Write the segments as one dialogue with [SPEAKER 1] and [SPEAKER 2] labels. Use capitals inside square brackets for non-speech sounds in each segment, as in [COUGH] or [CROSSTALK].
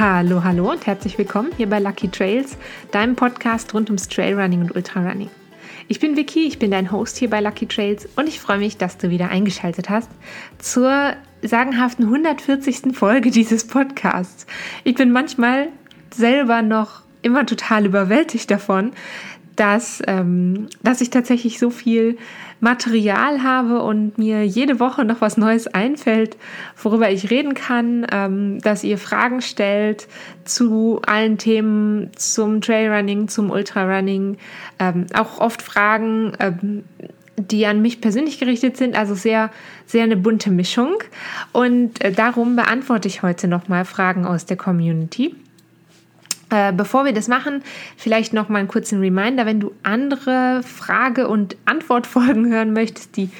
[SPEAKER 1] Hallo, hallo und herzlich willkommen hier bei Lucky Trails, deinem Podcast rund ums Trailrunning und Ultrarunning. Ich bin Vicky, ich bin dein Host hier bei Lucky Trails und ich freue mich, dass du wieder eingeschaltet hast zur sagenhaften 140. Folge dieses Podcasts. Ich bin manchmal selber noch immer total überwältigt davon, dass, ähm, dass ich tatsächlich so viel Material habe und mir jede Woche noch was Neues einfällt, worüber ich reden kann, ähm, dass ihr Fragen stellt zu allen Themen, zum Trailrunning, zum Ultrarunning, ähm, auch oft Fragen, ähm, die an mich persönlich gerichtet sind, also sehr, sehr eine bunte Mischung. Und äh, darum beantworte ich heute nochmal Fragen aus der Community. Äh, bevor wir das machen, vielleicht noch mal einen kurzen Reminder, wenn du andere Frage- und Antwortfolgen hören möchtest. Die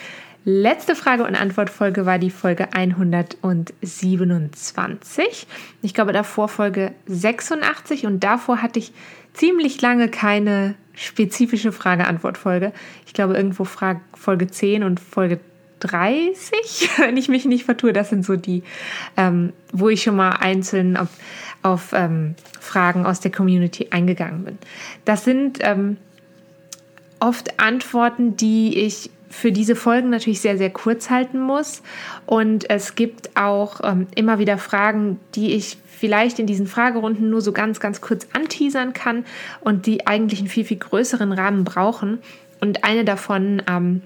[SPEAKER 1] letzte Frage- und Antwortfolge war die Folge 127. Ich glaube davor Folge 86 und davor hatte ich ziemlich lange keine spezifische Frage-Antwort-Folge. Ich glaube irgendwo Frage, Folge 10 und Folge 30, [LAUGHS] wenn ich mich nicht vertue. Das sind so die, ähm, wo ich schon mal einzeln auf, auf ähm, Fragen aus der Community eingegangen bin. Das sind ähm, oft Antworten, die ich für diese Folgen natürlich sehr, sehr kurz halten muss. Und es gibt auch ähm, immer wieder Fragen, die ich vielleicht in diesen Fragerunden nur so ganz, ganz kurz anteasern kann und die eigentlich einen viel, viel größeren Rahmen brauchen. Und eine davon, ähm,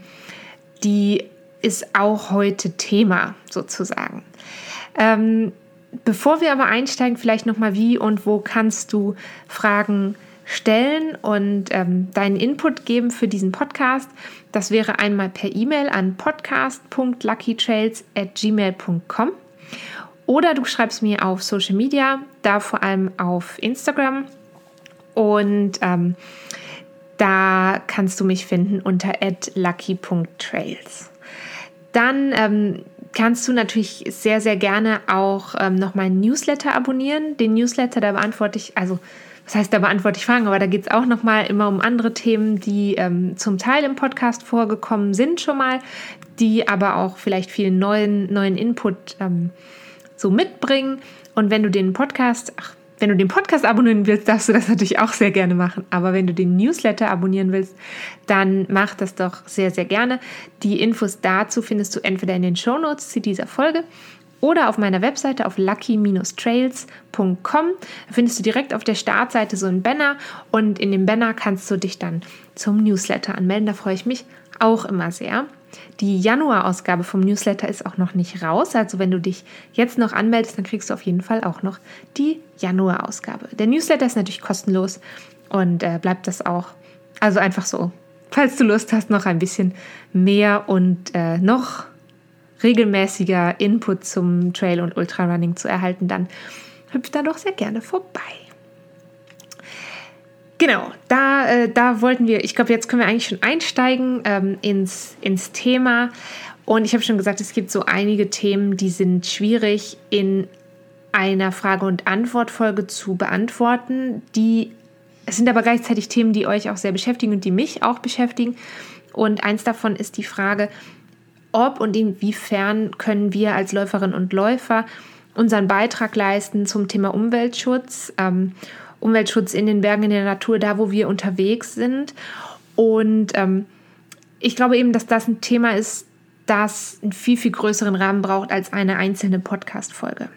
[SPEAKER 1] die ist auch heute Thema sozusagen. Ähm, bevor wir aber einsteigen, vielleicht nochmal, wie und wo kannst du Fragen stellen und ähm, deinen Input geben für diesen Podcast. Das wäre einmal per E-Mail an podcast.luckytrails@gmail.com oder du schreibst mir auf Social Media, da vor allem auf Instagram und ähm, da kannst du mich finden unter lucky.trails. Dann ähm, kannst du natürlich sehr, sehr gerne auch ähm, noch meinen Newsletter abonnieren. Den Newsletter, da beantworte ich, also was heißt, da beantworte ich Fragen, aber da geht es auch nochmal immer um andere Themen, die ähm, zum Teil im Podcast vorgekommen sind schon mal, die aber auch vielleicht viel neuen, neuen Input ähm, so mitbringen. Und wenn du den Podcast, ach, wenn du den Podcast abonnieren willst, darfst du das natürlich auch sehr gerne machen. Aber wenn du den Newsletter abonnieren willst, dann mach das doch sehr, sehr gerne. Die Infos dazu findest du entweder in den Show Notes zu dieser Folge oder auf meiner Webseite auf lucky-trails.com. Da findest du direkt auf der Startseite so einen Banner und in dem Banner kannst du dich dann zum Newsletter anmelden. Da freue ich mich auch immer sehr. Die Januar-Ausgabe vom Newsletter ist auch noch nicht raus. Also wenn du dich jetzt noch anmeldest, dann kriegst du auf jeden Fall auch noch die Januar-Ausgabe. Der Newsletter ist natürlich kostenlos und äh, bleibt das auch. Also einfach so. Falls du Lust hast, noch ein bisschen mehr und äh, noch regelmäßiger Input zum Trail- und Ultrarunning zu erhalten, dann hüpf da doch sehr gerne vorbei. Genau, da, äh, da wollten wir, ich glaube, jetzt können wir eigentlich schon einsteigen ähm, ins, ins Thema. Und ich habe schon gesagt, es gibt so einige Themen, die sind schwierig in einer Frage- und Antwortfolge zu beantworten. Die es sind aber gleichzeitig Themen, die euch auch sehr beschäftigen und die mich auch beschäftigen. Und eins davon ist die Frage, ob und inwiefern können wir als Läuferinnen und Läufer unseren Beitrag leisten zum Thema Umweltschutz. Ähm, Umweltschutz in den Bergen, in der Natur, da wo wir unterwegs sind. Und ähm, ich glaube eben, dass das ein Thema ist, das einen viel, viel größeren Rahmen braucht als eine einzelne Podcast-Folge.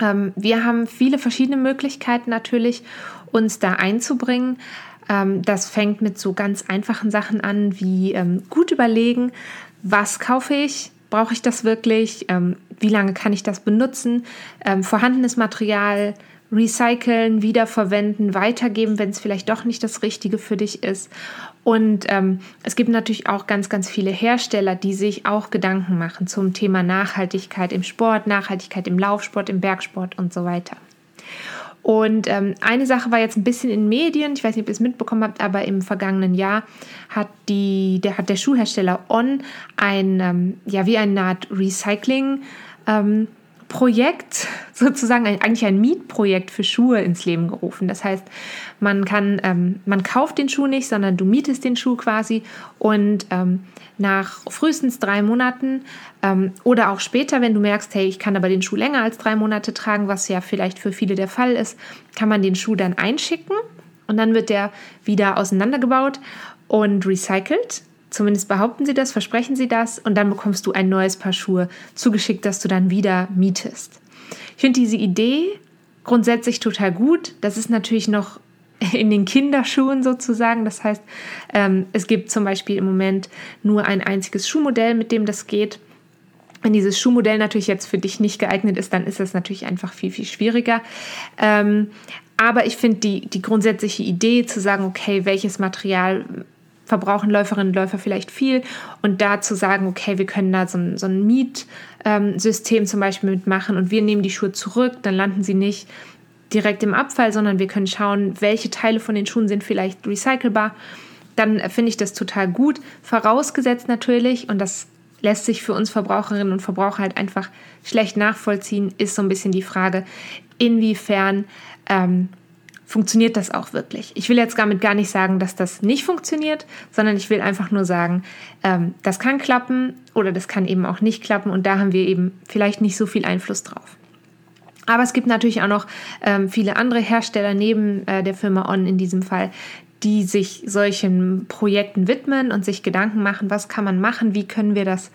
[SPEAKER 1] Ähm, wir haben viele verschiedene Möglichkeiten natürlich, uns da einzubringen. Ähm, das fängt mit so ganz einfachen Sachen an, wie ähm, gut überlegen, was kaufe ich, brauche ich das wirklich, ähm, wie lange kann ich das benutzen, ähm, vorhandenes Material recyceln, wiederverwenden, weitergeben, wenn es vielleicht doch nicht das Richtige für dich ist. Und ähm, es gibt natürlich auch ganz, ganz viele Hersteller, die sich auch Gedanken machen zum Thema Nachhaltigkeit im Sport, Nachhaltigkeit im Laufsport, im Bergsport und so weiter. Und ähm, eine Sache war jetzt ein bisschen in Medien, ich weiß nicht, ob ihr es mitbekommen habt, aber im vergangenen Jahr hat, die, der, hat der Schuhhersteller On ein, ähm, ja, wie eine Art Recycling ähm, Projekt, sozusagen eigentlich ein Mietprojekt für Schuhe ins Leben gerufen. Das heißt, man kann, ähm, man kauft den Schuh nicht, sondern du mietest den Schuh quasi und ähm, nach frühestens drei Monaten ähm, oder auch später, wenn du merkst, hey, ich kann aber den Schuh länger als drei Monate tragen, was ja vielleicht für viele der Fall ist, kann man den Schuh dann einschicken und dann wird der wieder auseinandergebaut und recycelt. Zumindest behaupten sie das, versprechen sie das und dann bekommst du ein neues Paar Schuhe zugeschickt, das du dann wieder mietest. Ich finde diese Idee grundsätzlich total gut. Das ist natürlich noch [LAUGHS] in den Kinderschuhen sozusagen. Das heißt, ähm, es gibt zum Beispiel im Moment nur ein einziges Schuhmodell, mit dem das geht. Wenn dieses Schuhmodell natürlich jetzt für dich nicht geeignet ist, dann ist das natürlich einfach viel, viel schwieriger. Ähm, aber ich finde die, die grundsätzliche Idee zu sagen, okay, welches Material verbrauchen Läuferinnen und Läufer vielleicht viel und da zu sagen, okay, wir können da so ein, so ein Mietsystem zum Beispiel mitmachen und wir nehmen die Schuhe zurück, dann landen sie nicht direkt im Abfall, sondern wir können schauen, welche Teile von den Schuhen sind vielleicht recycelbar. Dann finde ich das total gut. Vorausgesetzt natürlich, und das lässt sich für uns Verbraucherinnen und Verbraucher halt einfach schlecht nachvollziehen, ist so ein bisschen die Frage, inwiefern ähm, funktioniert das auch wirklich. Ich will jetzt damit gar nicht sagen, dass das nicht funktioniert, sondern ich will einfach nur sagen, ähm, das kann klappen oder das kann eben auch nicht klappen und da haben wir eben vielleicht nicht so viel Einfluss drauf. Aber es gibt natürlich auch noch ähm, viele andere Hersteller neben äh, der Firma On in diesem Fall, die sich solchen Projekten widmen und sich Gedanken machen, was kann man machen, wie können wir das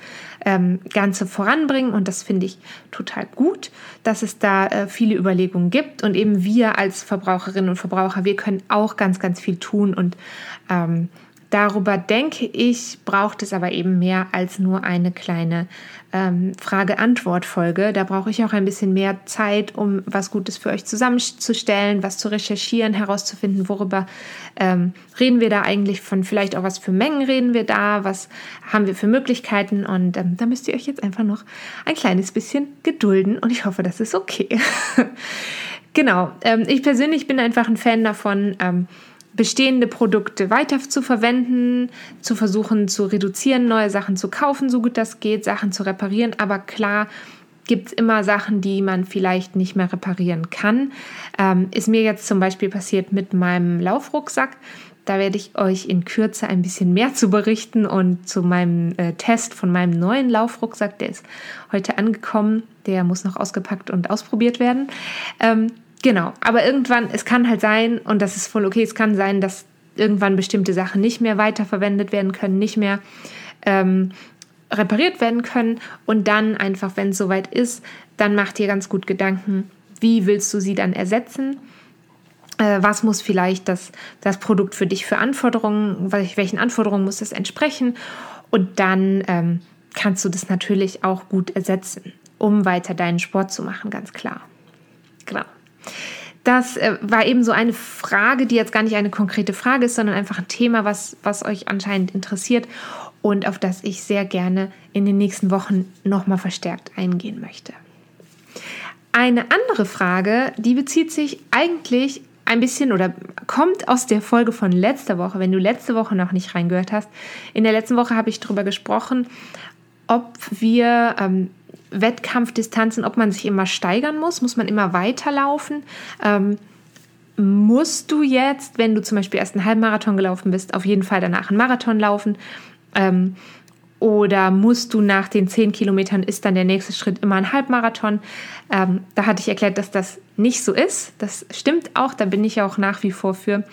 [SPEAKER 1] ähm, Ganze voranbringen. Und das finde ich total gut, dass es da äh, viele Überlegungen gibt. Und eben wir als Verbraucherinnen und Verbraucher, wir können auch ganz, ganz viel tun und ähm, Darüber denke ich, braucht es aber eben mehr als nur eine kleine ähm, Frage-Antwort-Folge. Da brauche ich auch ein bisschen mehr Zeit, um was Gutes für euch zusammenzustellen, was zu recherchieren, herauszufinden, worüber ähm, reden wir da eigentlich von, vielleicht auch was für Mengen reden wir da, was haben wir für Möglichkeiten. Und ähm, da müsst ihr euch jetzt einfach noch ein kleines bisschen gedulden und ich hoffe, das ist okay. [LAUGHS] genau, ähm, ich persönlich bin einfach ein Fan davon, ähm, bestehende Produkte weiter zu verwenden, zu versuchen zu reduzieren, neue Sachen zu kaufen, so gut das geht, Sachen zu reparieren. Aber klar gibt es immer Sachen, die man vielleicht nicht mehr reparieren kann. Ähm, ist mir jetzt zum Beispiel passiert mit meinem Laufrucksack. Da werde ich euch in Kürze ein bisschen mehr zu berichten und zu meinem äh, Test von meinem neuen Laufrucksack. Der ist heute angekommen. Der muss noch ausgepackt und ausprobiert werden. Ähm, Genau, aber irgendwann, es kann halt sein, und das ist voll okay, es kann sein, dass irgendwann bestimmte Sachen nicht mehr weiterverwendet werden können, nicht mehr ähm, repariert werden können. Und dann einfach, wenn es soweit ist, dann macht dir ganz gut Gedanken, wie willst du sie dann ersetzen? Äh, was muss vielleicht das, das Produkt für dich für Anforderungen, welchen Anforderungen muss es entsprechen? Und dann ähm, kannst du das natürlich auch gut ersetzen, um weiter deinen Sport zu machen, ganz klar. Genau. Das äh, war eben so eine Frage, die jetzt gar nicht eine konkrete Frage ist, sondern einfach ein Thema, was, was euch anscheinend interessiert und auf das ich sehr gerne in den nächsten Wochen nochmal verstärkt eingehen möchte. Eine andere Frage, die bezieht sich eigentlich ein bisschen oder kommt aus der Folge von letzter Woche, wenn du letzte Woche noch nicht reingehört hast. In der letzten Woche habe ich darüber gesprochen, ob wir ähm, Wettkampfdistanzen, ob man sich immer steigern muss, muss man immer weiterlaufen. Ähm, musst du jetzt, wenn du zum Beispiel erst einen Halbmarathon gelaufen bist, auf jeden Fall danach einen Marathon laufen? Ähm, oder musst du nach den 10 Kilometern, ist dann der nächste Schritt immer ein Halbmarathon? Ähm, da hatte ich erklärt, dass das nicht so ist. Das stimmt auch, da bin ich auch nach wie vor für.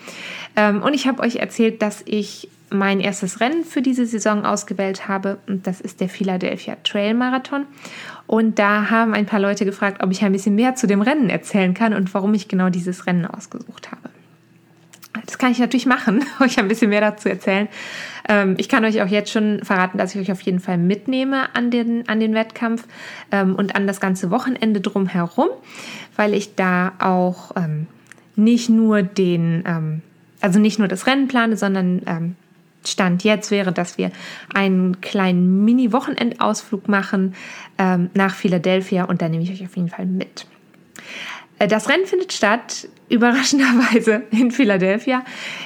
[SPEAKER 1] Ähm, und ich habe euch erzählt, dass ich mein erstes Rennen für diese Saison ausgewählt habe. Und das ist der Philadelphia Trail Marathon. Und da haben ein paar Leute gefragt, ob ich ein bisschen mehr zu dem Rennen erzählen kann und warum ich genau dieses Rennen ausgesucht habe. Das kann ich natürlich machen, [LAUGHS] euch ein bisschen mehr dazu erzählen. Ähm, ich kann euch auch jetzt schon verraten, dass ich euch auf jeden Fall mitnehme an den, an den Wettkampf ähm, und an das ganze Wochenende drumherum, weil ich da auch ähm, nicht nur den, also nicht nur das Rennen plane, sondern Stand jetzt wäre, dass wir einen kleinen Mini-Wochenendausflug machen ähm, nach Philadelphia und da nehme ich euch auf jeden Fall mit. Äh, das Rennen findet statt, [LAUGHS] überraschenderweise in Philadelphia,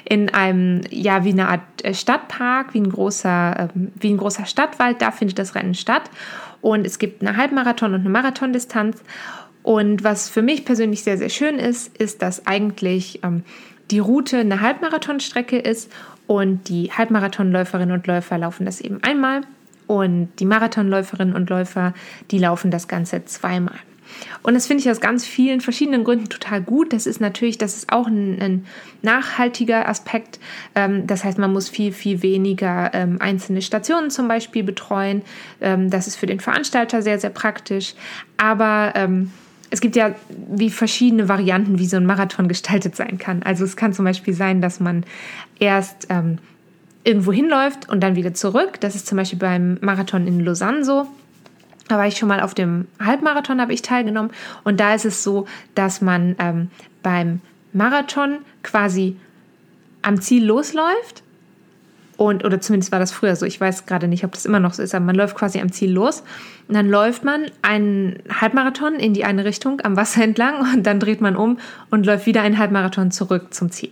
[SPEAKER 1] in einem, ja, wie eine Art äh, Stadtpark, wie ein großer, äh, wie ein großer Stadtwald, da findet das Rennen statt. Und es gibt eine Halbmarathon und eine Marathondistanz. Und was für mich persönlich sehr, sehr schön ist, ist, dass eigentlich ähm, die Route eine Halbmarathonstrecke ist und die Halbmarathonläuferinnen und Läufer laufen das eben einmal und die Marathonläuferinnen und Läufer, die laufen das Ganze zweimal. Und das finde ich aus ganz vielen verschiedenen Gründen total gut. Das ist natürlich, das ist auch ein, ein nachhaltiger Aspekt. Ähm, das heißt, man muss viel, viel weniger ähm, einzelne Stationen zum Beispiel betreuen. Ähm, das ist für den Veranstalter sehr, sehr praktisch. Aber ähm, es gibt ja wie verschiedene Varianten, wie so ein Marathon gestaltet sein kann. Also es kann zum Beispiel sein, dass man erst ähm, irgendwo hinläuft und dann wieder zurück. Das ist zum Beispiel beim Marathon in Lausanne so. Da war ich schon mal auf dem Halbmarathon, habe ich teilgenommen. Und da ist es so, dass man ähm, beim Marathon quasi am Ziel losläuft und, oder zumindest war das früher so, ich weiß gerade nicht, ob das immer noch so ist, aber man läuft quasi am Ziel los und dann läuft man einen Halbmarathon in die eine Richtung am Wasser [LAUGHS] entlang und dann dreht man um und läuft wieder einen Halbmarathon zurück zum Ziel.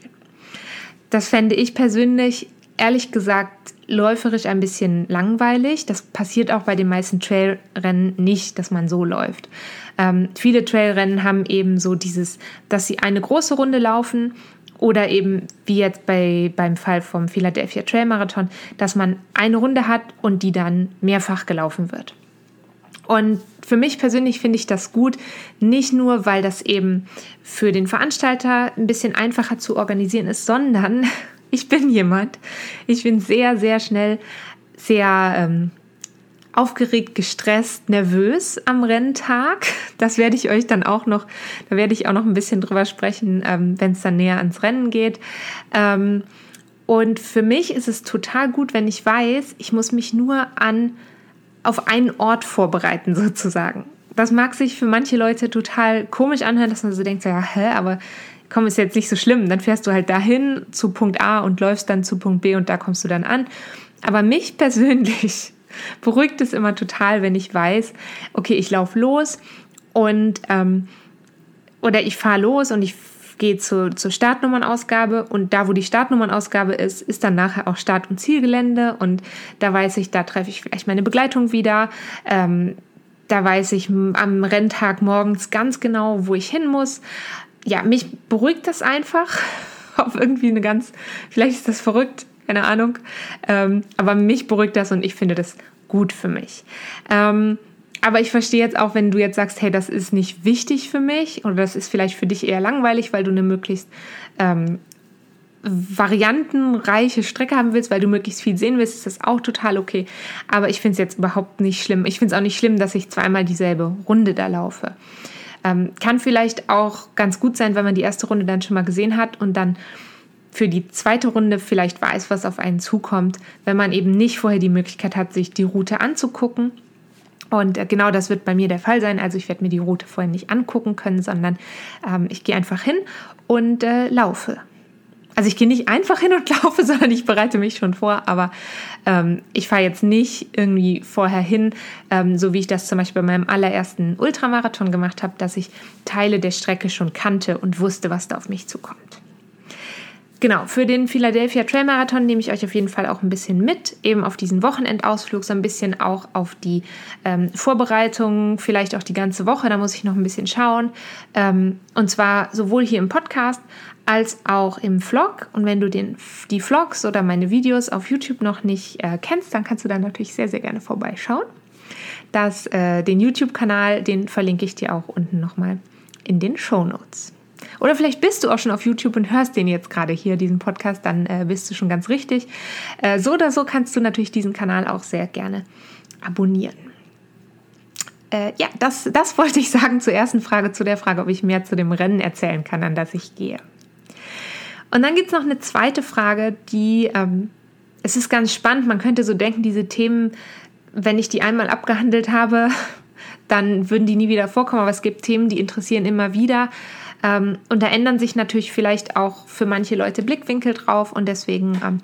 [SPEAKER 1] Das fände ich persönlich, ehrlich gesagt, läuferisch ein bisschen langweilig. Das passiert auch bei den meisten Trailrennen nicht, dass man so läuft. Ähm, viele Trailrennen haben eben so dieses, dass sie eine große Runde laufen oder eben wie jetzt bei, beim Fall vom Philadelphia Trail Marathon, dass man eine Runde hat und die dann mehrfach gelaufen wird. Und für mich persönlich finde ich das gut, nicht nur, weil das eben für den Veranstalter ein bisschen einfacher zu organisieren ist, sondern [LAUGHS] ich bin jemand, ich bin sehr, sehr schnell sehr ähm, aufgeregt, gestresst, nervös am Renntag. Das werde ich euch dann auch noch, da werde ich auch noch ein bisschen drüber sprechen, ähm, wenn es dann näher ans Rennen geht. Ähm, und für mich ist es total gut, wenn ich weiß, ich muss mich nur an auf einen Ort vorbereiten [LAUGHS] sozusagen. Das mag sich für manche Leute total komisch anhören, dass man so denkt, ja, hä, aber komm, ist jetzt nicht so schlimm. Dann fährst du halt dahin zu Punkt A und läufst dann zu Punkt B und da kommst du dann an. Aber mich persönlich beruhigt es immer total, wenn ich weiß, okay, ich laufe los und ähm, oder ich fahre los und ich gehe zu, zur Startnummernausgabe und da, wo die Startnummernausgabe ist, ist dann nachher auch Start- und Zielgelände und da weiß ich, da treffe ich vielleicht meine Begleitung wieder. Ähm, da weiß ich am Renntag morgens ganz genau, wo ich hin muss. Ja, mich beruhigt das einfach [LAUGHS] auf irgendwie eine ganz, vielleicht ist das verrückt, keine Ahnung. Ähm, aber mich beruhigt das und ich finde das gut für mich. Ähm, aber ich verstehe jetzt auch, wenn du jetzt sagst, hey, das ist nicht wichtig für mich oder das ist vielleicht für dich eher langweilig, weil du eine möglichst ähm, variantenreiche Strecke haben willst, weil du möglichst viel sehen willst, ist das auch total okay. Aber ich finde es jetzt überhaupt nicht schlimm. Ich finde es auch nicht schlimm, dass ich zweimal dieselbe Runde da laufe. Ähm, kann vielleicht auch ganz gut sein, wenn man die erste Runde dann schon mal gesehen hat und dann für die zweite Runde vielleicht weiß, was auf einen zukommt, wenn man eben nicht vorher die Möglichkeit hat, sich die Route anzugucken. Und äh, genau das wird bei mir der Fall sein. Also ich werde mir die Route vorher nicht angucken können, sondern ähm, ich gehe einfach hin und äh, laufe. Also ich gehe nicht einfach hin und [LAUGHS] laufe, sondern ich bereite mich schon vor, aber ähm, ich fahre jetzt nicht irgendwie vorher hin, ähm, so wie ich das zum Beispiel bei meinem allerersten Ultramarathon gemacht habe, dass ich Teile der Strecke schon kannte und wusste, was da auf mich zukommt. Genau, für den Philadelphia Trail Marathon nehme ich euch auf jeden Fall auch ein bisschen mit, eben auf diesen Wochenendausflug, so ein bisschen auch auf die ähm, Vorbereitung, vielleicht auch die ganze Woche, da muss ich noch ein bisschen schauen. Ähm, und zwar sowohl hier im Podcast als auch im Vlog. Und wenn du den, die Vlogs oder meine Videos auf YouTube noch nicht äh, kennst, dann kannst du da natürlich sehr, sehr gerne vorbeischauen. Das, äh, den YouTube-Kanal, den verlinke ich dir auch unten nochmal in den Show Notes. Oder vielleicht bist du auch schon auf YouTube und hörst den jetzt gerade hier, diesen Podcast, dann äh, bist du schon ganz richtig. Äh, so oder so kannst du natürlich diesen Kanal auch sehr gerne abonnieren. Äh, ja, das, das [LAUGHS] wollte ich sagen zur ersten Frage, zu der Frage, ob ich mehr zu dem Rennen erzählen kann, an das ich gehe. Und dann gibt es noch eine zweite Frage, die, ähm, es ist ganz spannend, man könnte so denken, diese Themen, wenn ich die einmal abgehandelt habe, [LAUGHS] dann würden die nie wieder vorkommen, aber es gibt Themen, die interessieren immer wieder. Ähm, und da ändern sich natürlich vielleicht auch für manche Leute Blickwinkel drauf und deswegen ähm,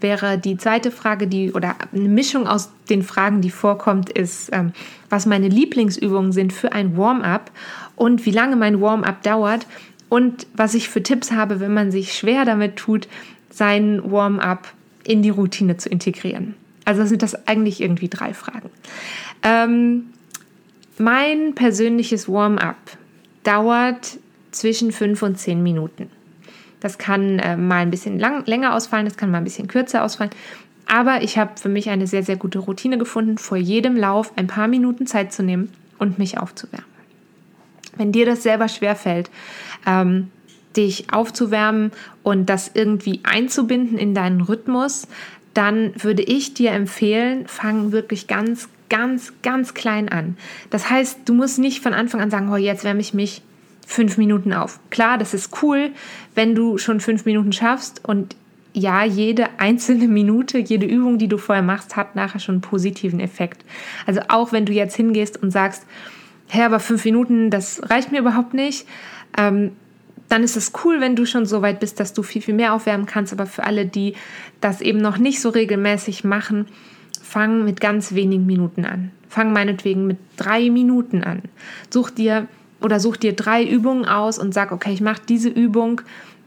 [SPEAKER 1] wäre die zweite Frage, die oder eine Mischung aus den Fragen, die vorkommt, ist, ähm, was meine Lieblingsübungen sind für ein Warm-up und wie lange mein Warm-up dauert und was ich für Tipps habe, wenn man sich schwer damit tut, sein Warm-up in die Routine zu integrieren. Also sind das eigentlich irgendwie drei Fragen. Ähm, mein persönliches Warm-up dauert zwischen fünf und zehn Minuten. Das kann äh, mal ein bisschen lang, länger ausfallen, das kann mal ein bisschen kürzer ausfallen. Aber ich habe für mich eine sehr, sehr gute Routine gefunden, vor jedem Lauf ein paar Minuten Zeit zu nehmen und mich aufzuwärmen. Wenn dir das selber schwerfällt, ähm, dich aufzuwärmen und das irgendwie einzubinden in deinen Rhythmus, dann würde ich dir empfehlen, fang wirklich ganz, ganz, ganz klein an. Das heißt, du musst nicht von Anfang an sagen, oh, jetzt wärme ich mich fünf Minuten auf. Klar, das ist cool, wenn du schon fünf Minuten schaffst und ja, jede einzelne Minute, jede Übung, die du vorher machst, hat nachher schon einen positiven Effekt. Also auch wenn du jetzt hingehst und sagst, hä, aber fünf Minuten, das reicht mir überhaupt nicht, ähm, dann ist es cool, wenn du schon so weit bist, dass du viel, viel mehr aufwärmen kannst. Aber für alle, die das eben noch nicht so regelmäßig machen, fang mit ganz wenigen Minuten an. Fang meinetwegen mit drei Minuten an. Such dir oder such dir drei Übungen aus und sag, okay, ich mache diese Übung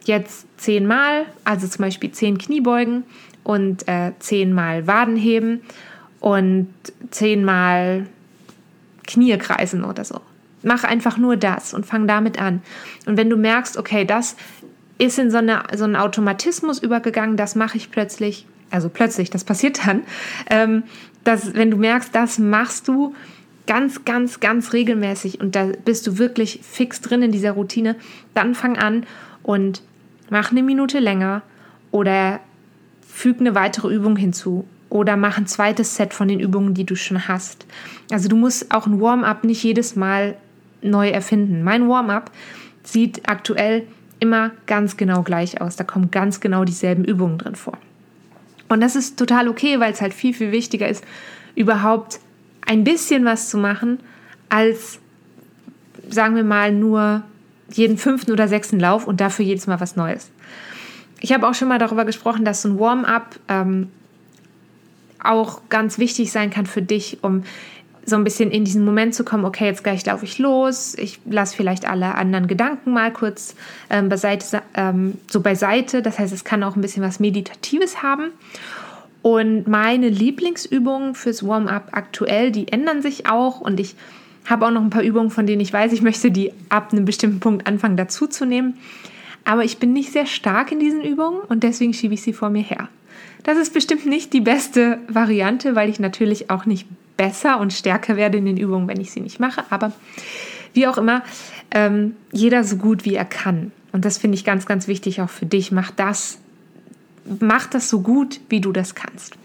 [SPEAKER 1] jetzt zehnmal, also zum Beispiel zehn Kniebeugen und äh, zehnmal Wadenheben und zehnmal Knie kreisen oder so. Mach einfach nur das und fang damit an. Und wenn du merkst, okay, das ist in so, eine, so einen Automatismus übergegangen, das mache ich plötzlich, also plötzlich, das passiert dann, ähm, dass, wenn du merkst, das machst du ganz, ganz, ganz regelmäßig und da bist du wirklich fix drin in dieser Routine, dann fang an und mach eine Minute länger oder füg eine weitere Übung hinzu oder mach ein zweites Set von den Übungen, die du schon hast. Also du musst auch ein Warm-up nicht jedes Mal neu erfinden. Mein Warm-up sieht aktuell immer ganz genau gleich aus. Da kommen ganz genau dieselben Übungen drin vor. Und das ist total okay, weil es halt viel, viel wichtiger ist, überhaupt ein bisschen was zu machen, als, sagen wir mal, nur jeden fünften oder sechsten Lauf und dafür jedes Mal was Neues. Ich habe auch schon mal darüber gesprochen, dass so ein Warm-up ähm, auch ganz wichtig sein kann für dich, um so ein bisschen in diesen Moment zu kommen, okay, jetzt gleich laufe ich los, ich lasse vielleicht alle anderen Gedanken mal kurz ähm, beiseite, ähm, so beiseite. Das heißt, es kann auch ein bisschen was Meditatives haben. Und meine Lieblingsübungen fürs Warm-up aktuell, die ändern sich auch und ich habe auch noch ein paar Übungen, von denen ich weiß, ich möchte die ab einem bestimmten Punkt anfangen dazuzunehmen. Aber ich bin nicht sehr stark in diesen Übungen und deswegen schiebe ich sie vor mir her. Das ist bestimmt nicht die beste Variante, weil ich natürlich auch nicht besser und stärker werde in den Übungen, wenn ich sie nicht mache. Aber wie auch immer, ähm, jeder so gut wie er kann. Und das finde ich ganz, ganz wichtig auch für dich. Mach das, mach das so gut, wie du das kannst.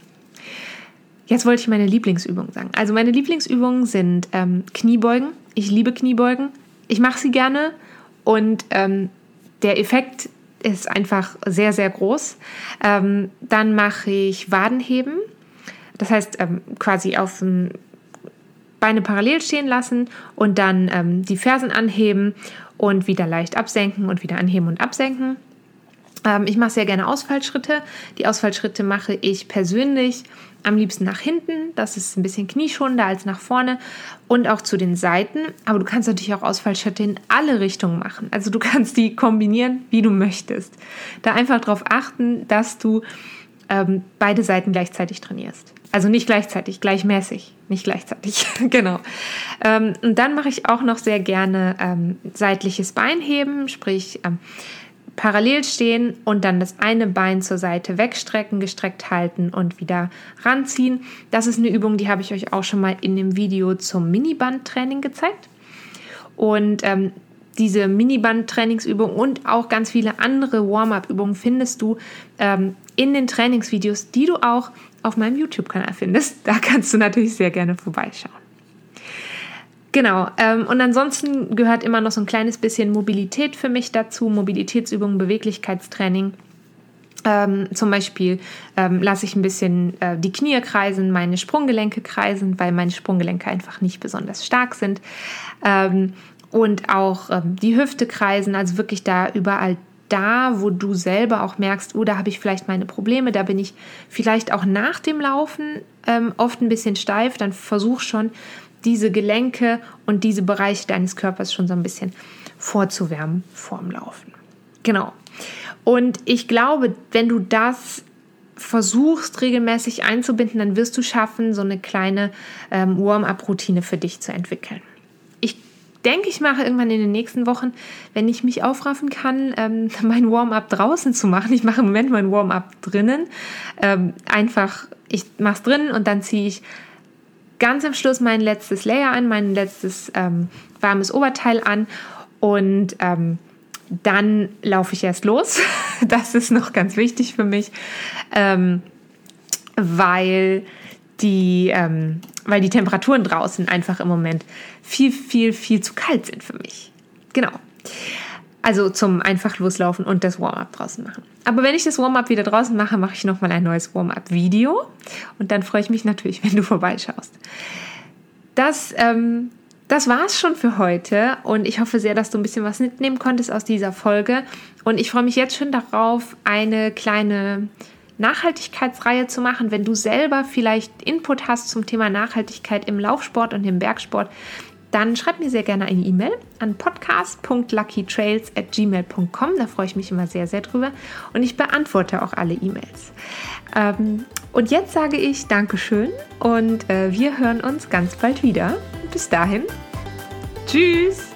[SPEAKER 1] Jetzt wollte ich meine Lieblingsübungen sagen. Also meine Lieblingsübungen sind ähm, Kniebeugen. Ich liebe Kniebeugen. Ich mache sie gerne und ähm, der Effekt ist einfach sehr, sehr groß. Ähm, dann mache ich Wadenheben. Das heißt, ähm, quasi auf dem Beine parallel stehen lassen und dann ähm, die Fersen anheben und wieder leicht absenken und wieder anheben und absenken. Ähm, ich mache sehr gerne Ausfallschritte. Die Ausfallschritte mache ich persönlich am liebsten nach hinten. Das ist ein bisschen knieschonender als nach vorne und auch zu den Seiten. Aber du kannst natürlich auch Ausfallschritte in alle Richtungen machen. Also du [LAUGHS] kannst die kombinieren, wie du möchtest. Da einfach darauf achten, dass du ähm, beide Seiten gleichzeitig trainierst. Also nicht gleichzeitig, gleichmäßig, nicht gleichzeitig, [LAUGHS] genau. Ähm, und dann mache ich auch noch sehr gerne ähm, seitliches Beinheben, sprich ähm, parallel stehen und dann das eine Bein zur Seite wegstrecken, gestreckt halten und wieder ranziehen. Das ist eine Übung, die habe ich euch auch schon mal in dem Video zum Miniband-Training gezeigt. Und ähm, diese Miniband-Trainingsübung und auch ganz viele andere Warm-up-Übungen findest du ähm, in den Trainingsvideos, die du auch auf meinem YouTube-Kanal findest. Da kannst du natürlich sehr gerne vorbeischauen. Genau, ähm, und ansonsten gehört immer noch so ein kleines bisschen Mobilität für mich dazu, Mobilitätsübungen, Beweglichkeitstraining. Ähm, zum Beispiel ähm, lasse ich ein bisschen äh, die Knie kreisen, meine Sprunggelenke kreisen, weil meine Sprunggelenke einfach nicht besonders stark sind. Ähm, und auch ähm, die Hüfte kreisen, also wirklich da überall da, wo du selber auch merkst, oh, da habe ich vielleicht meine Probleme, da bin ich vielleicht auch nach dem Laufen ähm, oft ein bisschen steif, dann versuch schon diese Gelenke und diese Bereiche deines Körpers schon so ein bisschen vorzuwärmen vorm Laufen. Genau. Und ich glaube, wenn du das versuchst regelmäßig einzubinden, dann wirst du schaffen, so eine kleine ähm, Warm-up-Routine für dich zu entwickeln. Ich denke, ich mache irgendwann in den nächsten Wochen, wenn ich mich aufraffen kann, ähm, [LAUGHS] mein Warm-up draußen zu machen. Ich mache im Moment mein Warm-up drinnen. Ähm, einfach, ich mache es drinnen und dann ziehe ich ganz am Schluss mein letztes Layer an, mein letztes ähm, warmes Oberteil an und ähm, dann laufe ich erst los. [LAUGHS] Das ist noch ganz wichtig für mich, ähm, weil, die, ähm, weil die Temperaturen draußen einfach im Moment viel, viel, viel zu kalt sind für mich. Genau. Also zum einfach loslaufen und das Warm-up draußen machen. Aber wenn ich das Warm-up wieder draußen mache, mache ich nochmal ein neues Warm-up-Video. Und dann freue ich mich natürlich, [LAUGHS] wenn du vorbeischaust. Das ähm, das war's schon für heute und ich hoffe sehr, dass du ein bisschen was mitnehmen konntest aus dieser Folge. Und ich freue mich jetzt schon darauf, eine kleine Nachhaltigkeitsreihe zu machen. Wenn du selber vielleicht Input hast zum Thema Nachhaltigkeit im Laufsport und im Bergsport, dann schreib mir sehr gerne eine E-Mail an podcast.luckytrails at gmail.com. Da freue ich mich immer sehr, sehr drüber. Und ich beantworte auch alle E-Mails. Ähm, und jetzt sage ich Dankeschön und äh, wir hören uns ganz bald wieder. Bis dahin. Tschüss.